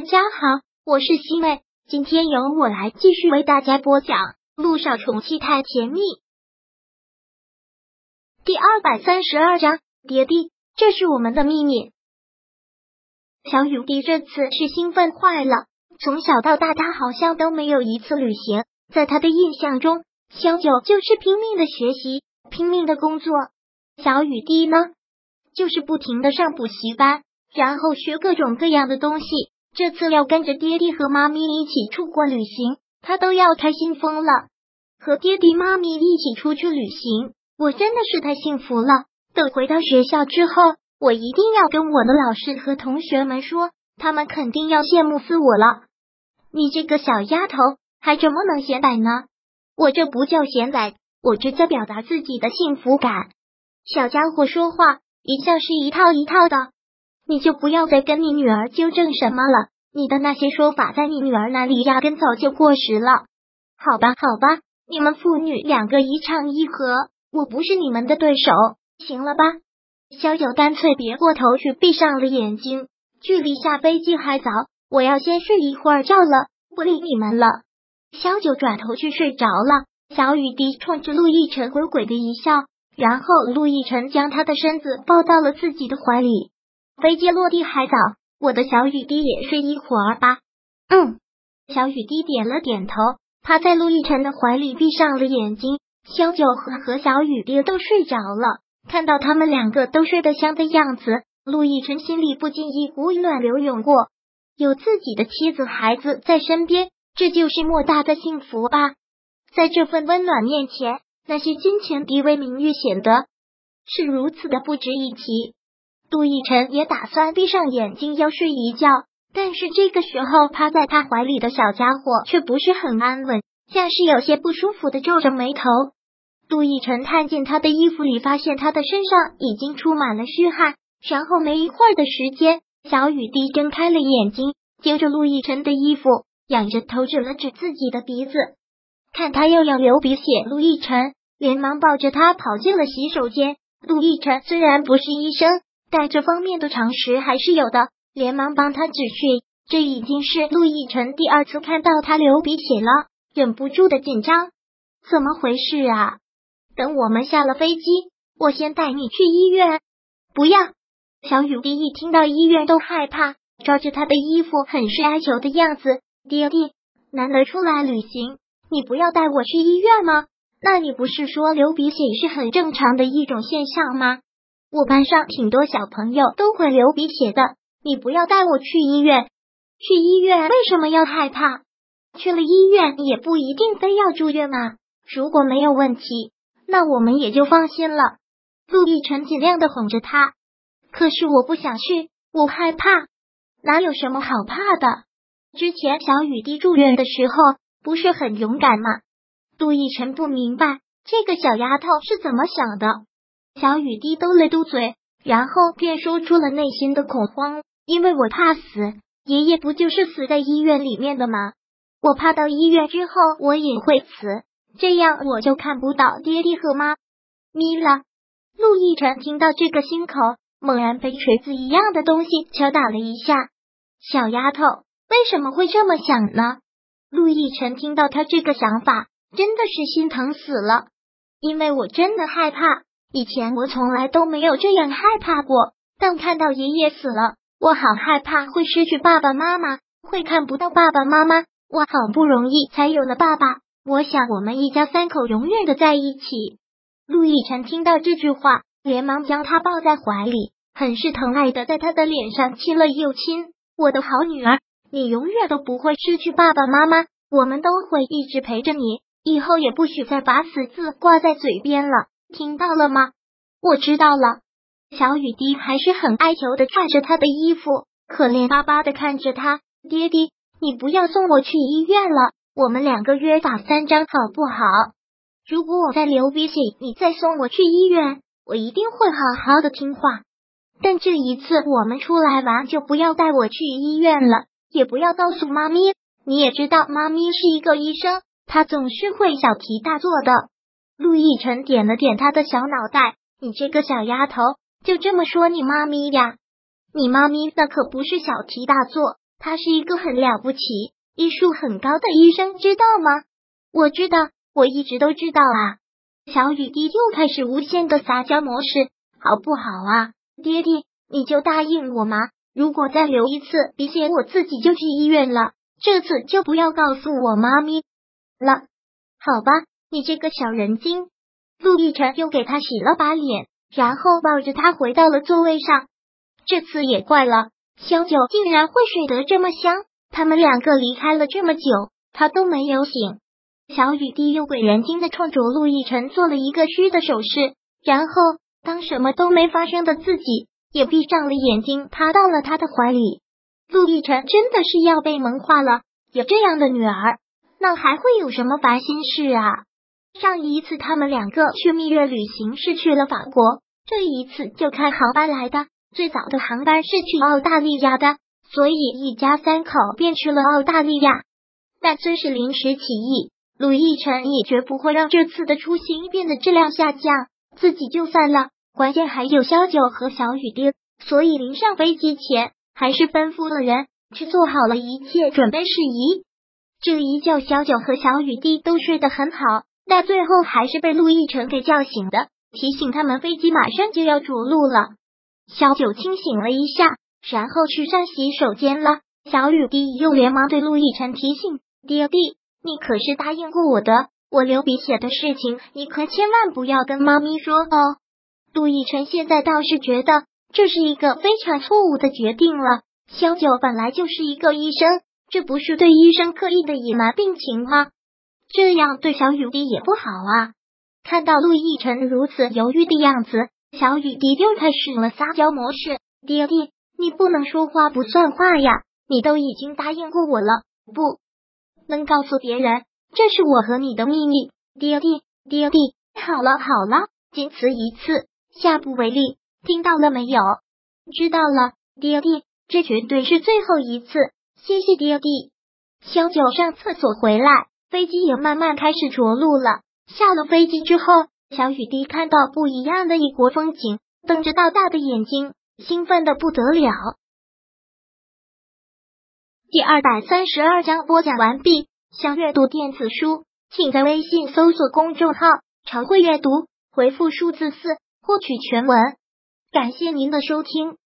大家好，我是西妹，今天由我来继续为大家播讲《路上宠妻太甜蜜》第二百三十二章。爹地，这是我们的秘密。小雨滴这次是兴奋坏了，从小到大他好像都没有一次旅行，在他的印象中，小九就是拼命的学习，拼命的工作。小雨滴呢，就是不停的上补习班，然后学各种各样的东西。这次要跟着爹地和妈咪一起出国旅行，他都要开心疯了。和爹地妈咪一起出去旅行，我真的是太幸福了。等回到学校之后，我一定要跟我的老师和同学们说，他们肯定要羡慕死我了。你这个小丫头，还怎么能显摆呢？我这不叫显摆，我这叫表达自己的幸福感。小家伙说话一向是一套一套的。你就不要再跟你女儿纠正什么了，你的那些说法在你女儿那里压根早就过时了。好吧，好吧，你们父女两个一唱一和，我不是你们的对手，行了吧？小九干脆别过头去，闭上了眼睛。距离下飞机还早，我要先睡一会儿觉了，不理你们了。小九转头去睡着了。小雨滴冲着陆亦辰鬼鬼的一笑，然后陆亦辰将他的身子抱到了自己的怀里。飞机落地还早，我的小雨滴也睡一会儿吧。嗯，小雨滴点了点头，趴在陆亦辰的怀里，闭上了眼睛。萧九和和小雨滴都睡着了，看到他们两个都睡得香的样子，陆亦辰心里不禁一股暖流涌过。有自己的妻子孩子在身边，这就是莫大的幸福吧。在这份温暖面前，那些金钱、地位、名誉显得是如此的不值一提。杜奕晨也打算闭上眼睛要睡一觉，但是这个时候趴在他怀里的小家伙却不是很安稳，像是有些不舒服的皱着眉头。杜奕晨看见他的衣服里，发现他的身上已经出满了虚汗，然后没一会儿的时间，小雨滴睁开了眼睛，揪着陆奕辰的衣服，仰着头指了指自己的鼻子，看他又要流鼻血，陆奕辰连忙抱着他跑进了洗手间。陆奕辰虽然不是医生。但这方面的常识还是有的，连忙帮他止血。这已经是陆亦辰第二次看到他流鼻血了，忍不住的紧张。怎么回事啊？等我们下了飞机，我先带你去医院。不要！小雨滴一听到医院都害怕，抓着他的衣服，很是哀求的样子。爹爹，难得出来旅行，你不要带我去医院吗？那你不是说流鼻血是很正常的一种现象吗？我班上挺多小朋友都会流鼻血的，你不要带我去医院。去医院为什么要害怕？去了医院也不一定非要住院嘛。如果没有问题，那我们也就放心了。陆亦辰尽量的哄着他，可是我不想去，我害怕。哪有什么好怕的？之前小雨滴住院的时候不是很勇敢吗？陆亦辰不明白这个小丫头是怎么想的。小雨滴嘟了嘟嘴，然后便说出了内心的恐慌。因为我怕死，爷爷不就是死在医院里面的吗？我怕到医院之后我也会死，这样我就看不到爹地和妈咪了。陆亦辰听到这个心口猛然被锤子一样的东西敲打了一下。小丫头为什么会这么想呢？陆亦辰听到他这个想法，真的是心疼死了，因为我真的害怕。以前我从来都没有这样害怕过，但看到爷爷死了，我好害怕会失去爸爸妈妈，会看不到爸爸妈妈。我好不容易才有了爸爸，我想我们一家三口永远的在一起。陆亦辰听到这句话，连忙将他抱在怀里，很是疼爱的在他的脸上亲了又亲。我的好女儿，你永远都不会失去爸爸妈妈，我们都会一直陪着你，以后也不许再把死字挂在嘴边了。听到了吗？我知道了。小雨滴还是很哀求的，拽着他的衣服，可怜巴巴的看着他。爹爹，你不要送我去医院了，我们两个约法三章好不好？如果我再流鼻血，你再送我去医院，我一定会好好的听话。但这一次我们出来玩，就不要带我去医院了，也不要告诉妈咪。你也知道，妈咪是一个医生，她总是会小题大做的。陆亦辰点了点他的小脑袋，你这个小丫头，就这么说你妈咪呀？你妈咪那可不是小题大做，他是一个很了不起、医术很高的医生，知道吗？我知道，我一直都知道啊。小雨滴又开始无限的撒娇模式，好不好啊？爹爹，你就答应我吗？如果再留一次鼻血，我自己就去医院了。这次就不要告诉我妈咪了，好吧？你这个小人精！陆亦辰又给他洗了把脸，然后抱着他回到了座位上。这次也怪了，小九竟然会睡得这么香。他们两个离开了这么久，他都没有醒。小雨滴又鬼人精的冲着陆亦辰做了一个虚的手势，然后当什么都没发生的自己也闭上了眼睛，趴到了他的怀里。陆亦辰真的是要被萌化了，有这样的女儿，那还会有什么烦心事啊？上一次他们两个去蜜月旅行是去了法国，这一次就看航班来的。最早的航班是去澳大利亚的，所以一家三口便去了澳大利亚。但虽是临时起意，陆亦辰也绝不会让这次的出行变得质量下降。自己就算了，关键还有萧九和小雨滴，所以临上飞机前。还是吩咐了人去做好了一切准备事宜。这一觉，小九和小雨滴都睡得很好，但最后还是被陆亦辰给叫醒的，提醒他们飞机马上就要着陆了。小九清醒了一下，然后去上洗手间了。小雨滴又连忙对陆亦辰提醒：“爹地，你可是答应过我的，我流鼻血的事情，你可千万不要跟妈咪说哦。”陆亦辰现在倒是觉得。这是一个非常错误的决定了。萧九本来就是一个医生，这不是对医生刻意的隐瞒病情吗？这样对小雨滴也不好啊。看到陆亦辰如此犹豫的样子，小雨滴又开始了撒娇模式。爹爹，你不能说话不算话呀！你都已经答应过我了，不能告诉别人，这是我和你的秘密。爹爹，爹地，好了好了，仅此一次，下不为例。听到了没有？知道了，爹地，这绝对是最后一次，谢谢爹地。小九上厕所回来，飞机也慢慢开始着陆了。下了飞机之后，小雨滴看到不一样的异国风景，瞪着大大的眼睛，兴奋的不得了。第二百三十二章播讲完毕。想阅读电子书，请在微信搜索公众号“常会阅读”，回复数字四获取全文。感谢您的收听。